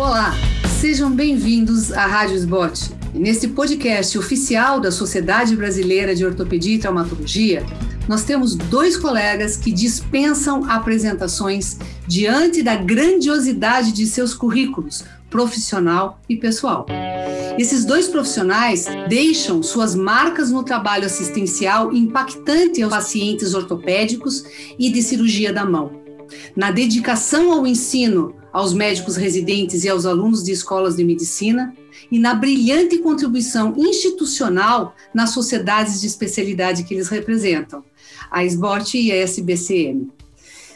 Olá, sejam bem-vindos à Rádio Sbot. Nesse podcast oficial da Sociedade Brasileira de Ortopedia e Traumatologia, nós temos dois colegas que dispensam apresentações diante da grandiosidade de seus currículos profissional e pessoal. Esses dois profissionais deixam suas marcas no trabalho assistencial impactante aos pacientes ortopédicos e de cirurgia da mão. Na dedicação ao ensino aos médicos residentes e aos alunos de escolas de medicina, e na brilhante contribuição institucional nas sociedades de especialidade que eles representam, a SBOT e a SBCM.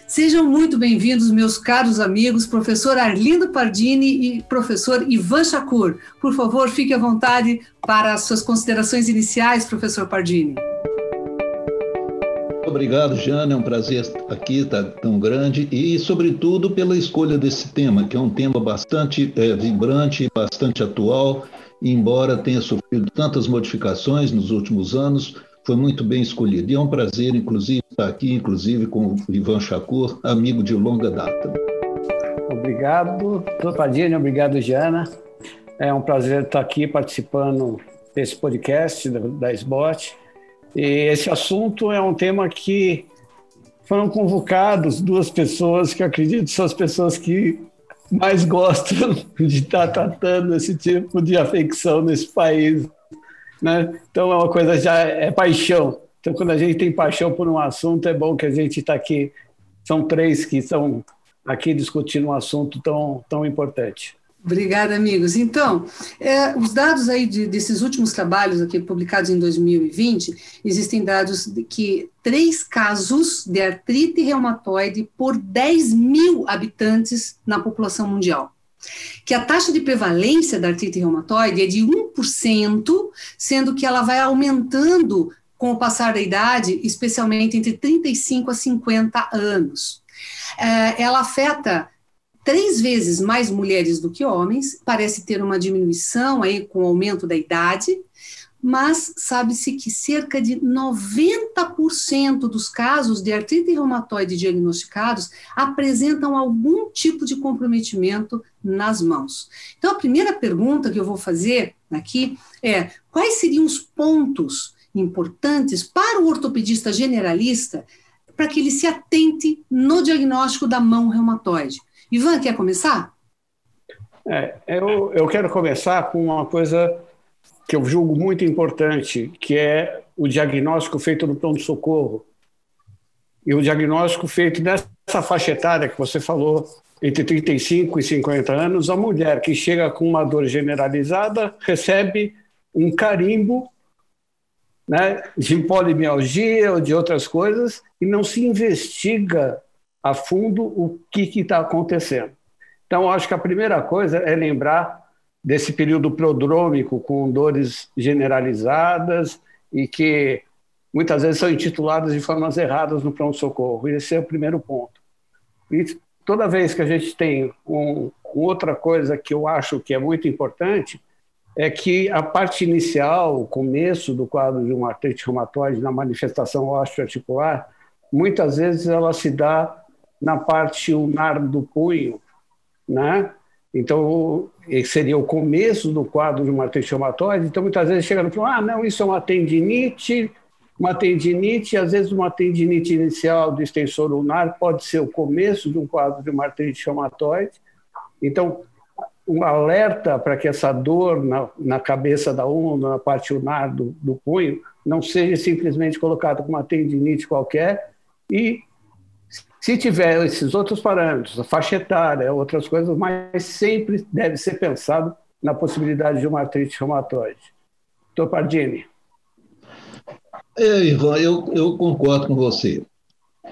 Sejam muito bem-vindos, meus caros amigos, professor Arlindo Pardini e professor Ivan Shakur. Por favor, fique à vontade para as suas considerações iniciais, professor Pardini. Obrigado, Jana. É um prazer estar aqui, tá tão grande e, sobretudo, pela escolha desse tema, que é um tema bastante é, vibrante, bastante atual, embora tenha sofrido tantas modificações nos últimos anos, foi muito bem escolhido. E é um prazer, inclusive, estar aqui, inclusive, com o Ivan Chacur, amigo de longa data. Obrigado, doutor Padilha, obrigado, Jana. É um prazer estar aqui participando desse podcast da SBOT. E esse assunto é um tema que foram convocados duas pessoas que acredito são as pessoas que mais gostam de estar tratando esse tipo de afecção nesse país né? Então é uma coisa já é paixão. Então quando a gente tem paixão por um assunto, é bom que a gente está aqui. São três que estão aqui discutindo um assunto tão, tão importante. Obrigada, amigos. Então, é, os dados aí de, desses últimos trabalhos aqui publicados em 2020, existem dados de que três casos de artrite reumatoide por 10 mil habitantes na população mundial que a taxa de prevalência da artrite reumatoide é de 1%, sendo que ela vai aumentando com o passar da idade, especialmente entre 35 a 50 anos. É, ela afeta três vezes mais mulheres do que homens, parece ter uma diminuição aí com o aumento da idade, mas sabe-se que cerca de 90% dos casos de artrite reumatoide diagnosticados apresentam algum tipo de comprometimento nas mãos. Então, a primeira pergunta que eu vou fazer aqui é: quais seriam os pontos importantes para o ortopedista generalista para que ele se atente no diagnóstico da mão reumatoide? Ivan, quer começar? É, eu, eu quero começar com uma coisa que eu julgo muito importante, que é o diagnóstico feito no pronto-socorro. E o diagnóstico feito nessa faixa etária que você falou, entre 35 e 50 anos, a mulher que chega com uma dor generalizada recebe um carimbo né, de polimialgia ou de outras coisas e não se investiga a fundo o que está acontecendo. Então, acho que a primeira coisa é lembrar desse período prodrômico com dores generalizadas e que muitas vezes são intituladas de formas erradas no pronto-socorro. Esse é o primeiro ponto. E toda vez que a gente tem um, outra coisa que eu acho que é muito importante, é que a parte inicial, o começo do quadro de uma artrite reumatoide na manifestação osteoarticular, muitas vezes ela se dá na parte ulnar do punho, né? Então, seria o começo do quadro de uma artrite. Então, muitas vezes chega no final, ah, não, isso é uma tendinite, uma tendinite, às vezes uma tendinite inicial do extensor ulnar pode ser o começo de um quadro de uma artrite. Então, um alerta para que essa dor na, na cabeça da unha, na parte ulnar do, do punho, não seja simplesmente colocada como uma tendinite qualquer e se tiver esses outros parâmetros, a faixa etária, outras coisas, mas sempre deve ser pensado na possibilidade de uma artrite reumatoide. Doutor Pardini. É, Ivan, eu, eu concordo com você.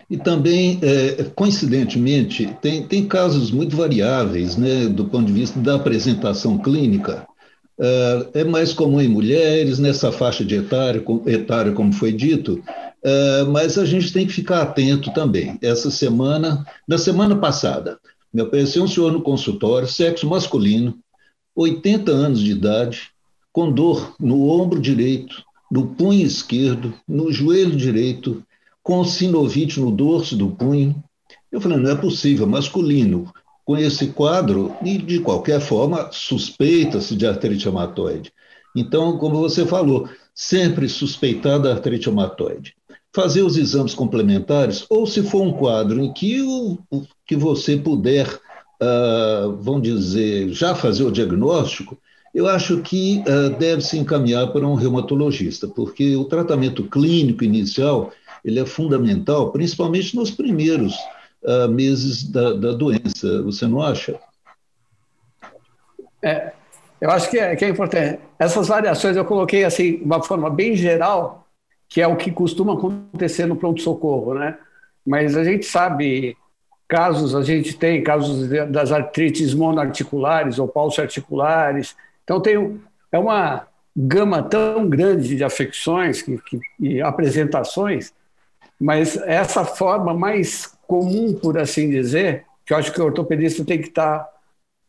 E também, é, coincidentemente, tem, tem casos muito variáveis né, do ponto de vista da apresentação clínica. É, é mais comum em mulheres, nessa faixa de etária como foi dito, Uh, mas a gente tem que ficar atento também. Essa semana, na semana passada, me apareceu um senhor no consultório, sexo masculino, 80 anos de idade, com dor no ombro direito, no punho esquerdo, no joelho direito, com sinovite no dorso do punho. Eu falei, não é possível, masculino, com esse quadro e, de qualquer forma, suspeita-se de artrite reumatoide. Então, como você falou, sempre suspeitar da artrite reumatoide. Fazer os exames complementares, ou se for um quadro em que, o, que você puder, uh, vamos dizer, já fazer o diagnóstico, eu acho que uh, deve se encaminhar para um reumatologista, porque o tratamento clínico inicial ele é fundamental, principalmente nos primeiros uh, meses da, da, doença. Você não acha? É, eu acho que é, que é importante. Essas variações eu coloquei assim, de uma forma bem geral, que é o que costuma acontecer no pronto-socorro, né? Mas a gente sabe casos, a gente tem casos das artrites monoarticulares ou pulso-articulares. Então, tem, é uma gama tão grande de afecções que, que, e apresentações, mas essa forma mais comum, por assim dizer, que eu acho que o ortopedista tem que estar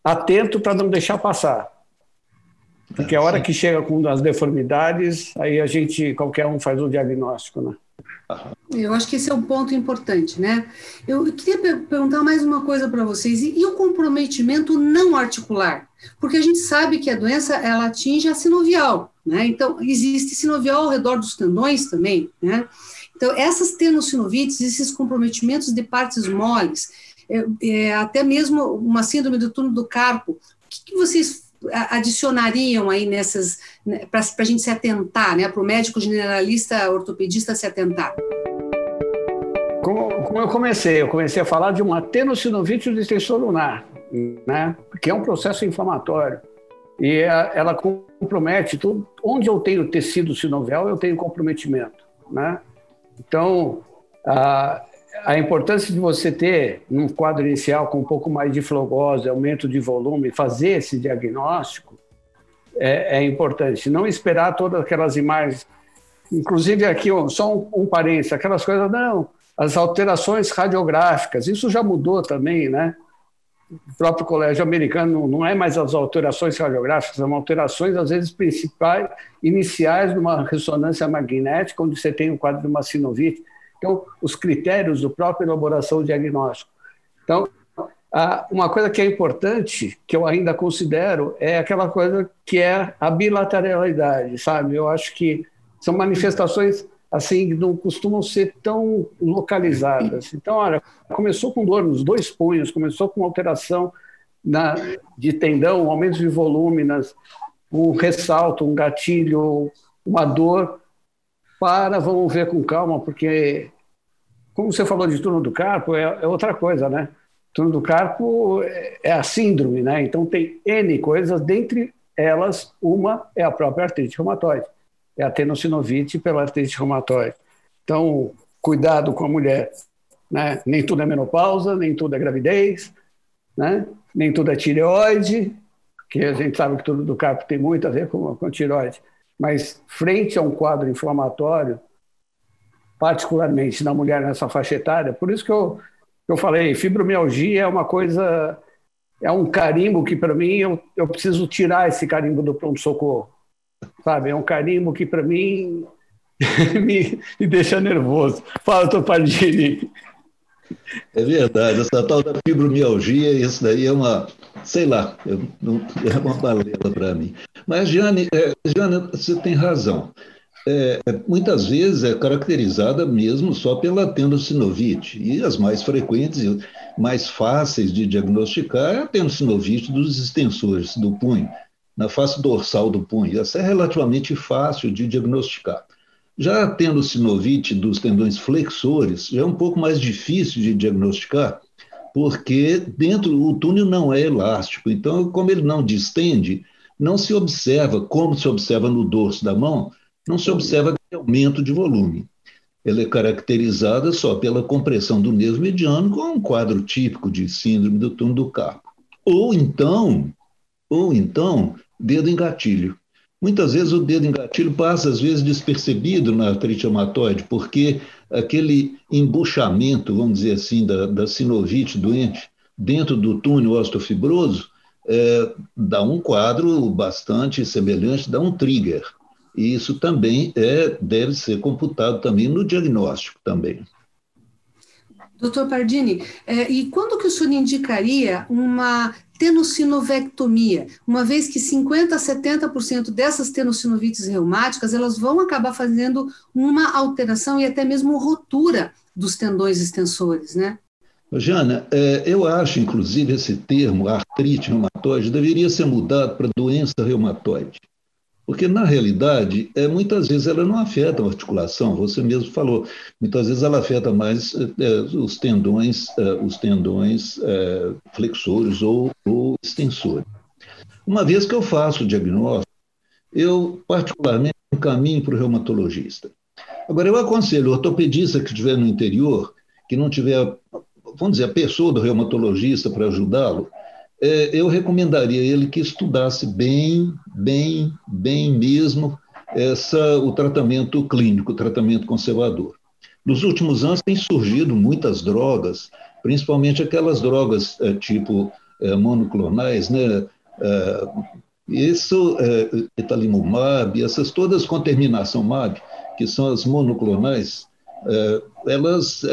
atento para não deixar passar. Porque a hora que chega com as deformidades, aí a gente, qualquer um faz o diagnóstico, né? Eu acho que esse é um ponto importante, né? Eu queria perguntar mais uma coisa para vocês. E, e, o comprometimento não articular? Porque a gente sabe que a doença, ela atinge a sinovial, né? Então, existe sinovial ao redor dos tendões também, né? Então, essas tenossinovites, esses comprometimentos de partes moles, é, é, até mesmo uma síndrome do túnel do carpo, o que, que vocês adicionariam aí nessas, né, para a gente se atentar, né, para o médico generalista, ortopedista se atentar? Como, como, eu comecei, eu comecei a falar de uma tenossinovite do extensor lunar, né, que é um processo inflamatório. E a, ela compromete tudo. Onde eu tenho tecido sinovial, eu tenho comprometimento, né? Então, a, a importância de você ter, num quadro inicial com um pouco mais de flogose, aumento de volume, fazer esse diagnóstico é, é importante. Não esperar todas aquelas imagens. Inclusive, aqui, só um, um parênteses: aquelas coisas, não, as alterações radiográficas, isso já mudou também, né? O próprio colégio americano não é mais as alterações radiográficas, são alterações, às vezes, principais, iniciais numa ressonância magnética, onde você tem o quadro de uma sinovite então, os critérios do próprio elaboração do diagnóstico. Então, uma coisa que é importante, que eu ainda considero, é aquela coisa que é a bilateralidade, sabe? Eu acho que são manifestações assim não costumam ser tão localizadas. Então, olha, começou com dor nos dois punhos, começou com alteração na, de tendão, um aumento de volume, nas, um ressalto, um gatilho, uma dor. Para, vamos ver com calma, porque como você falou de turno do carpo, é, é outra coisa, né? Turno do carpo é, é a síndrome, né? Então tem N coisas, dentre elas, uma é a própria artrite reumatoide, é a tenossinovite pela artrite reumatoide. Então, cuidado com a mulher, né? Nem tudo é menopausa, nem tudo é gravidez, né? Nem tudo é tireoide, que a gente sabe que tudo do carpo tem muito a ver com, com tireoide. Mas frente a um quadro inflamatório, particularmente na mulher nessa faixa etária. Por isso que eu, eu falei, fibromialgia é uma coisa, é um carimbo que para mim eu, eu preciso tirar esse carimbo do pronto-socorro. Sabe? É um carimbo que para mim me, me, deixa nervoso. Fala, doutor Pardini. É verdade, essa tal da fibromialgia, isso daí é uma, sei lá, é uma balela para mim. Mas, Jane, é, Jane, você tem razão é, muitas vezes é caracterizada mesmo só pela tendocinovite, e as mais frequentes e mais fáceis de diagnosticar é a tendocinovite dos extensores do punho, na face dorsal do punho. Essa é relativamente fácil de diagnosticar. Já a tendocinovite dos tendões flexores já é um pouco mais difícil de diagnosticar, porque dentro o túnel não é elástico, então, como ele não distende, não se observa como se observa no dorso da mão não se observa aumento de volume. Ela é caracterizada só pela compressão do nervo mediano com um quadro típico de síndrome do túnel do carpo. Ou então, ou então, dedo em gatilho. Muitas vezes o dedo em gatilho passa, às vezes, despercebido na artrite reumatoide, porque aquele embuchamento, vamos dizer assim, da, da sinovite doente dentro do túnel osteofibroso é, dá um quadro bastante semelhante, dá um trigger. E isso também é, deve ser computado também no diagnóstico também. Doutor Pardini, é, e quando que o senhor indicaria uma tenocinovectomia, uma vez que 50% a 70% dessas tenocinovites reumáticas, elas vão acabar fazendo uma alteração e até mesmo rotura dos tendões extensores, né? Jana, é, eu acho, inclusive, esse termo, artrite reumatoide, deveria ser mudado para doença reumatoide. Porque, na realidade, é, muitas vezes ela não afeta a articulação, você mesmo falou, muitas vezes ela afeta mais é, os tendões, é, os tendões flexores ou, ou extensores. Uma vez que eu faço o diagnóstico, eu, particularmente, encaminho para o reumatologista. Agora, eu aconselho o ortopedista que estiver no interior, que não tiver, vamos dizer, a pessoa do reumatologista para ajudá-lo, eu recomendaria ele que estudasse bem, bem, bem mesmo essa, o tratamento clínico, o tratamento conservador. Nos últimos anos têm surgido muitas drogas, principalmente aquelas drogas é, tipo é, monoclonais, né? É, isso, é, etalimumab, essas todas com terminação MAB, que são as monoclonais, é, elas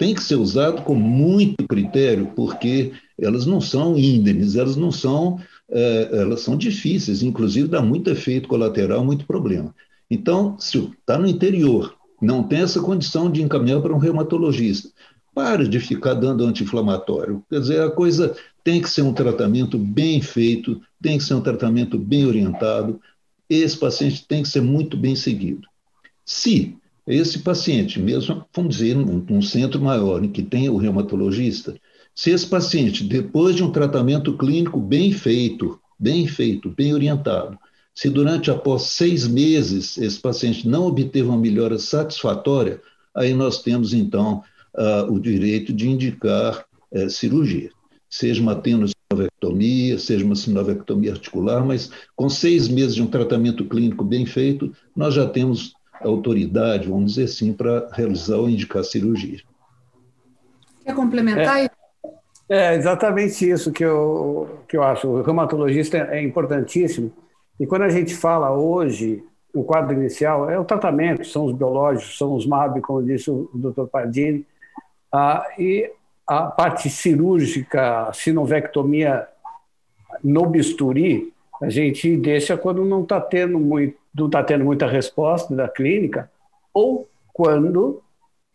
têm que ser usadas com muito critério, porque elas não são índenes, elas não são, é, elas são difíceis, inclusive dá muito efeito colateral, muito problema. Então, se está no interior, não tem essa condição de encaminhar para um reumatologista, pare de ficar dando anti-inflamatório. Quer dizer, a coisa tem que ser um tratamento bem feito, tem que ser um tratamento bem orientado, esse paciente tem que ser muito bem seguido. Se esse paciente, mesmo, vamos dizer, num, num centro maior, em que tem o reumatologista, se esse paciente, depois de um tratamento clínico bem feito, bem feito, bem orientado, se durante após seis meses esse paciente não obteve uma melhora satisfatória, aí nós temos então uh, o direito de indicar uh, cirurgia, seja uma tenossinovectomia, seja uma sinovectomia articular, mas com seis meses de um tratamento clínico bem feito, nós já temos autoridade, vamos dizer assim, para realizar ou indicar cirurgia. Quer complementar? É. É exatamente isso que eu, que eu acho. O reumatologista é importantíssimo. E quando a gente fala hoje, o quadro inicial é o tratamento, são os biológicos, são os MAB, como disse o Dr. Pardini, ah, e a parte cirúrgica, a sinovectomia no bisturi, a gente deixa quando não está tendo, muito, não tá tendo muita resposta da clínica, ou quando,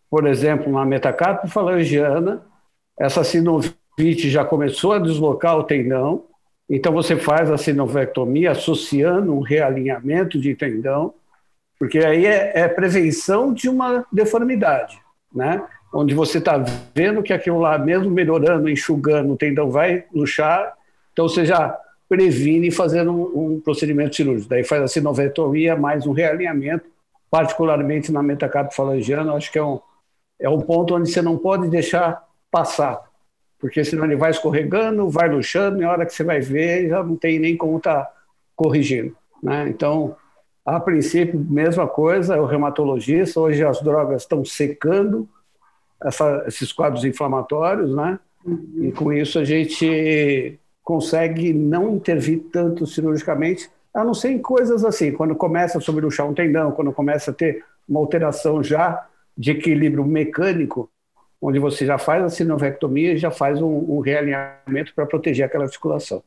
por exemplo, na metacarpo falangiana, essa Pit já começou a deslocar o tendão, então você faz a sinovectomia associando um realinhamento de tendão, porque aí é, é prevenção de uma deformidade, né? Onde você está vendo que aquilo lá, mesmo melhorando, enxugando, o tendão vai luxar, então você já previne fazendo um, um procedimento cirúrgico. Daí faz a sinovectomia mais um realinhamento, particularmente na metacarpofalangiana, acho que é um, é um ponto onde você não pode deixar passar porque senão ele vai escorregando, vai luxando, e a hora que você vai ver, já não tem nem como estar tá corrigindo. Né? Então, a princípio, mesma coisa, o reumatologista, hoje as drogas estão secando essa, esses quadros inflamatórios, né? e com isso a gente consegue não intervir tanto cirurgicamente, a não ser em coisas assim, quando começa a sobreluxar um tendão, quando começa a ter uma alteração já de equilíbrio mecânico, onde você já faz a sinovectomia e já faz um, um realinhamento para proteger aquela articulação.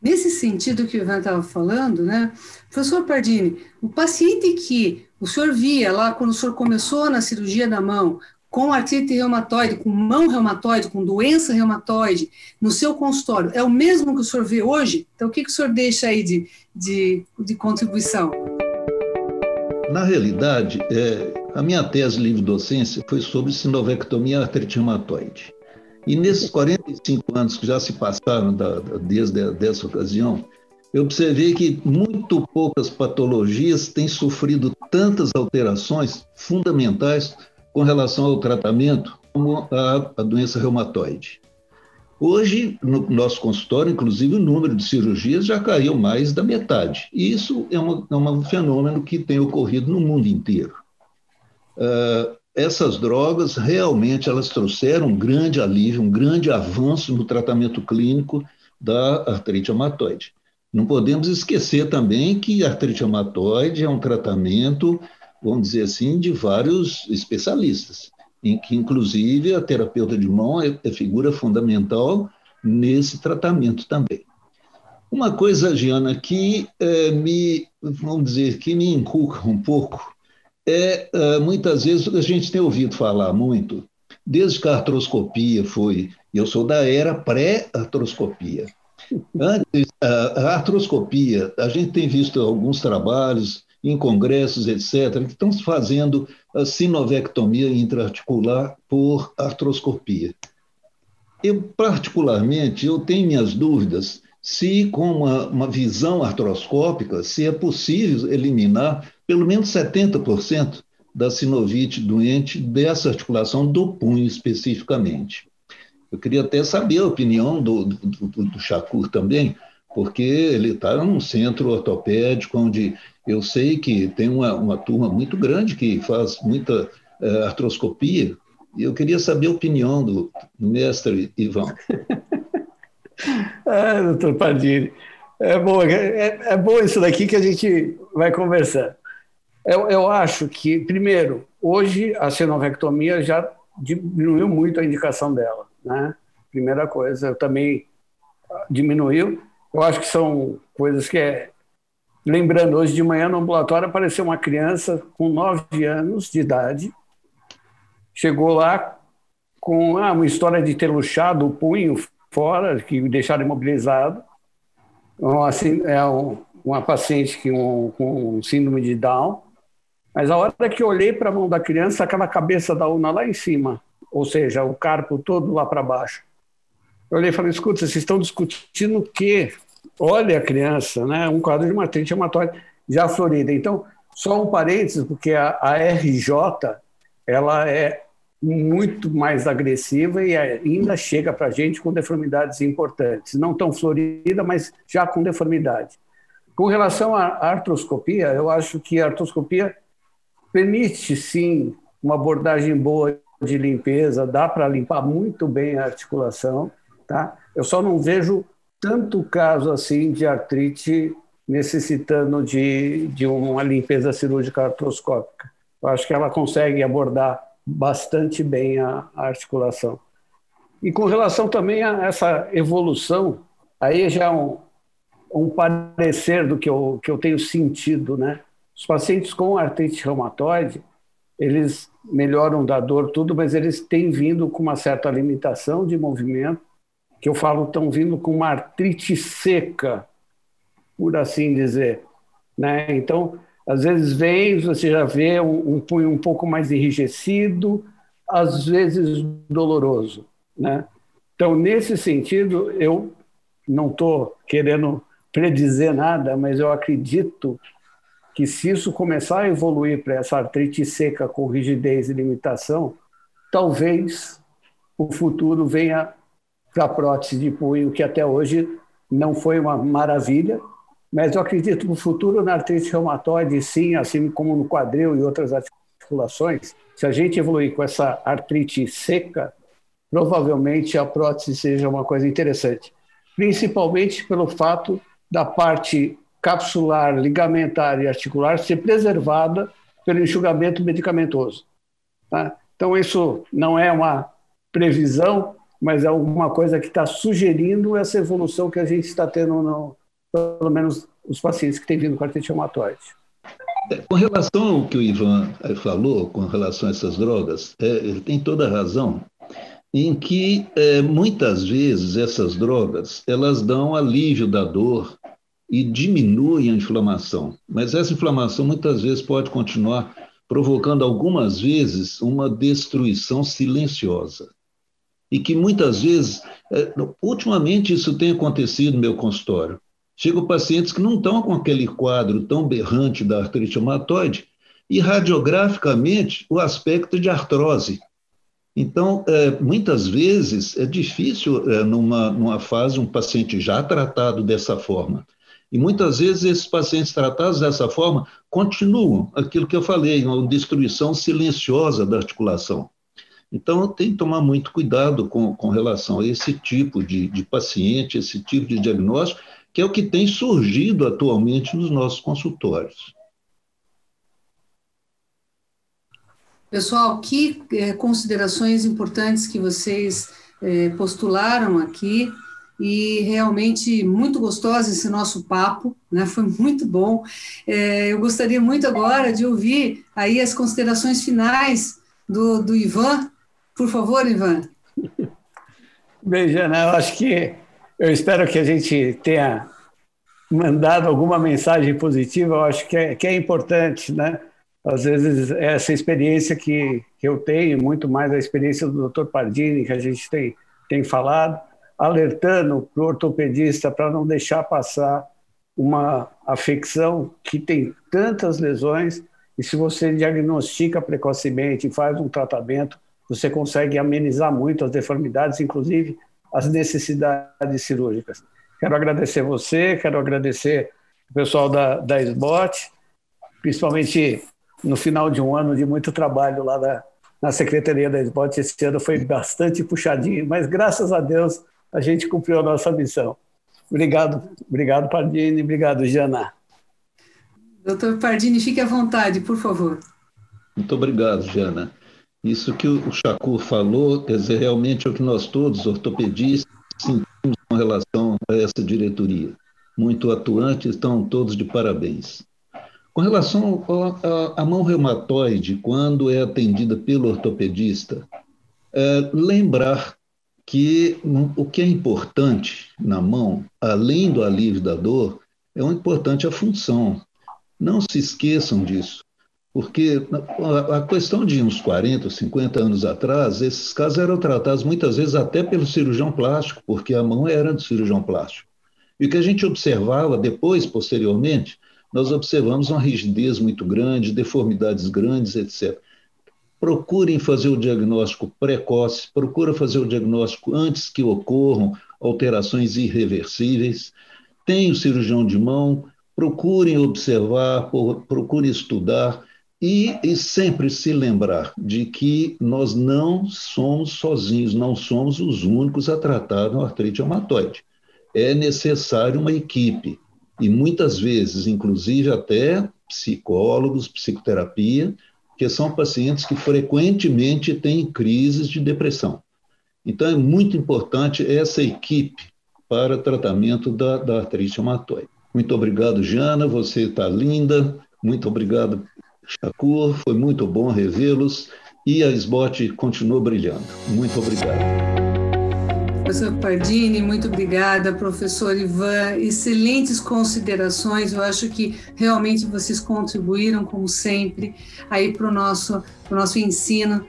Nesse sentido que o Ivan estava falando, né, professor Pardini, o paciente que o senhor via lá quando o senhor começou na cirurgia da mão, com artrite reumatoide, com mão reumatoide, com doença reumatoide, no seu consultório, é o mesmo que o senhor vê hoje? Então, o que, que o senhor deixa aí de, de, de contribuição? Na realidade, é, a minha tese livre-docência foi sobre sinovectomia artrite reumatoide. E nesses 45 anos que já se passaram da, da, desde dessa ocasião, eu observei que muito poucas patologias têm sofrido tantas alterações fundamentais com relação ao tratamento como a, a doença reumatoide. Hoje, no nosso consultório, inclusive, o número de cirurgias já caiu mais da metade. E isso é, uma, é um fenômeno que tem ocorrido no mundo inteiro. Uh, essas drogas realmente elas trouxeram um grande alívio, um grande avanço no tratamento clínico da artrite reumatoide. Não podemos esquecer também que a artrite reumatoide é um tratamento, vamos dizer assim, de vários especialistas. em que, inclusive, a terapeuta de mão é, é figura fundamental nesse tratamento também. Uma coisa, Giana, que é, me, vamos dizer, que me inculca um pouco, é, é muitas vezes a gente tem ouvido falar muito, desde que a artroscopia foi, eu sou da era pré-artroscopia. Antes, a artroscopia, a gente tem visto alguns trabalhos em congressos, etc., que estão fazendo a sinovectomia intraarticular por artroscopia. Eu, particularmente, eu tenho minhas dúvidas se, com uma, uma visão artroscópica, se é possível eliminar pelo menos 70% da sinovite doente dessa articulação do punho especificamente. Eu queria até saber a opinião do, do, do, Shakur também, porque ele está num centro ortopédico onde eu sei que tem uma, uma turma muito grande que faz muita uh, artroscopia, e eu queria saber a opinião do, mestre Ivan. ah, doutor Padilha, é bom, é, é bom isso daqui que a gente vai conversar. Eu, eu acho que, primeiro, hoje a senovectomia já diminuiu muito a indicação dela, né? Primeira coisa, eu também diminuiu. Eu acho que são coisas que é. Lembrando, hoje de manhã no ambulatório apareceu uma criança com nove anos de idade, chegou lá com ah, uma história de ter luxado o punho fora, que deixaram imobilizado. Então, assim, é um, uma paciente que, um, com síndrome de Down. Mas a hora que eu olhei para a mão da criança, aquela cabeça da urna lá em cima, ou seja, o carpo todo lá para baixo. Eu olhei e falei, escuta, vocês estão discutindo o quê? Olha a criança, né? um quadro de matriz hematóide já florida. Então, só um parênteses, porque a, a RJ ela é muito mais agressiva e ainda chega para a gente com deformidades importantes. Não tão florida, mas já com deformidade. Com relação à artroscopia, eu acho que a artroscopia permite, sim, uma abordagem boa de limpeza, dá para limpar muito bem a articulação, Tá? Eu só não vejo tanto caso assim de artrite necessitando de, de uma limpeza cirúrgica artroscópica. Eu acho que ela consegue abordar bastante bem a, a articulação. E com relação também a essa evolução, aí já é um, um parecer do que eu, que eu tenho sentido, né? Os pacientes com artrite reumatoide, eles melhoram da dor, tudo, mas eles têm vindo com uma certa limitação de movimento que eu falo estão vindo com uma artrite seca, por assim dizer. Né? Então, às vezes vem, você já vê um, um punho um pouco mais enrijecido, às vezes doloroso. Né? Então, nesse sentido, eu não estou querendo predizer nada, mas eu acredito que se isso começar a evoluir para essa artrite seca com rigidez e limitação, talvez o futuro venha para prótese de punho, que até hoje não foi uma maravilha, mas eu acredito no futuro na artrite reumatoide, sim, assim como no quadril e outras articulações, se a gente evoluir com essa artrite seca, provavelmente a prótese seja uma coisa interessante, principalmente pelo fato da parte capsular, ligamentar e articular ser preservada pelo enxugamento medicamentoso. Tá? Então, isso não é uma previsão, mas é alguma coisa que está sugerindo essa evolução que a gente está tendo, no, pelo menos os pacientes que têm vindo com artrite reumatoide. É, com relação ao que o Ivan eh, falou, com relação a essas drogas, é, ele tem toda a razão, em que é, muitas vezes essas drogas elas dão alívio da dor e diminuem a inflamação, mas essa inflamação muitas vezes pode continuar provocando algumas vezes uma destruição silenciosa e que muitas vezes, é, ultimamente isso tem acontecido no meu consultório. Chegam pacientes que não estão com aquele quadro tão berrante da artrite reumatoide e radiograficamente o aspecto de artrose. Então, é, muitas vezes é difícil, é, numa, numa fase, um paciente já tratado dessa forma. E muitas vezes esses pacientes tratados dessa forma continuam aquilo que eu falei, uma destruição silenciosa da articulação. Então, tem que tomar muito cuidado com, com relação a esse tipo de, de paciente, esse tipo de diagnóstico, que é o que tem surgido atualmente nos nossos consultórios. Pessoal, que é, considerações importantes que vocês é, postularam aqui e realmente muito gostoso esse nosso papo, né? Foi muito bom. É, eu gostaria muito agora de ouvir aí as considerações finais do, do Ivan. Por favor, Ivan. Bem, Jana, eu acho que eu espero que a gente tenha mandado alguma mensagem positiva. Eu acho que é, que é importante, né? às vezes essa experiência que, que eu tenho, muito mais a experiência do Dr. Pardini, que a gente tem, tem falado, alertando para o ortopedista para não deixar passar uma afecção que tem tantas lesões e se você diagnostica precocemente e faz um tratamento, você consegue amenizar muito as deformidades, inclusive as necessidades cirúrgicas. Quero agradecer você, quero agradecer o pessoal da, da SBOT, principalmente no final de um ano de muito trabalho lá na, na Secretaria da SBOT. Esse ano foi bastante puxadinho, mas graças a Deus a gente cumpriu a nossa missão. Obrigado, obrigado Pardini, obrigado Jana. Doutor Pardini, fique à vontade, por favor. Muito obrigado, Jana. Isso que o Chacur falou, quer dizer, realmente é o que nós todos, ortopedistas, sentimos com relação a essa diretoria. Muito atuante, estão todos de parabéns. Com relação à mão reumatoide, quando é atendida pelo ortopedista, é, lembrar que o que é importante na mão, além do alívio da dor, é o importante a função. Não se esqueçam disso, porque a questão de uns 40, 50 anos atrás, esses casos eram tratados muitas vezes até pelo cirurgião plástico, porque a mão era do cirurgião plástico. E o que a gente observava depois, posteriormente, nós observamos uma rigidez muito grande, deformidades grandes, etc. Procurem fazer o diagnóstico precoce, procura fazer o diagnóstico antes que ocorram alterações irreversíveis. Tem o cirurgião de mão, procurem observar, procurem estudar e, e, sempre se lembrar de que nós não somos sozinhos, não somos os únicos a tratar do artrite reumatoide. É necessário uma equipe e muitas vezes, inclusive até psicólogos, psicoterapia, que são pacientes que frequentemente têm crises de depressão. Então, é muito importante essa equipe para tratamento da, da artrite reumatoide. Muito obrigado, Jana, você está linda. Muito obrigado, Shakur, foi muito bom revê-los. E a SBOT continua brilhando. Muito obrigado. Professor Pardini, muito obrigada. Professor Ivan, excelentes considerações. Eu acho que realmente vocês contribuíram, como sempre, aí para o nosso, nosso ensino,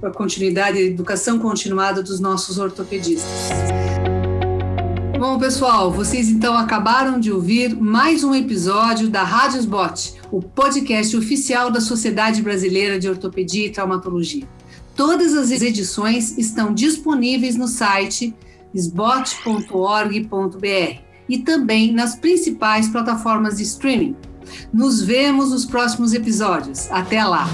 para a continuidade, educação continuada dos nossos ortopedistas. Bom, pessoal, vocês então acabaram de ouvir mais um episódio da Rádio Sbot, o podcast oficial da Sociedade Brasileira de Ortopedia e Traumatologia. Todas as edições estão disponíveis no site sbot.org.br e também nas principais plataformas de streaming. Nos vemos nos próximos episódios. Até lá!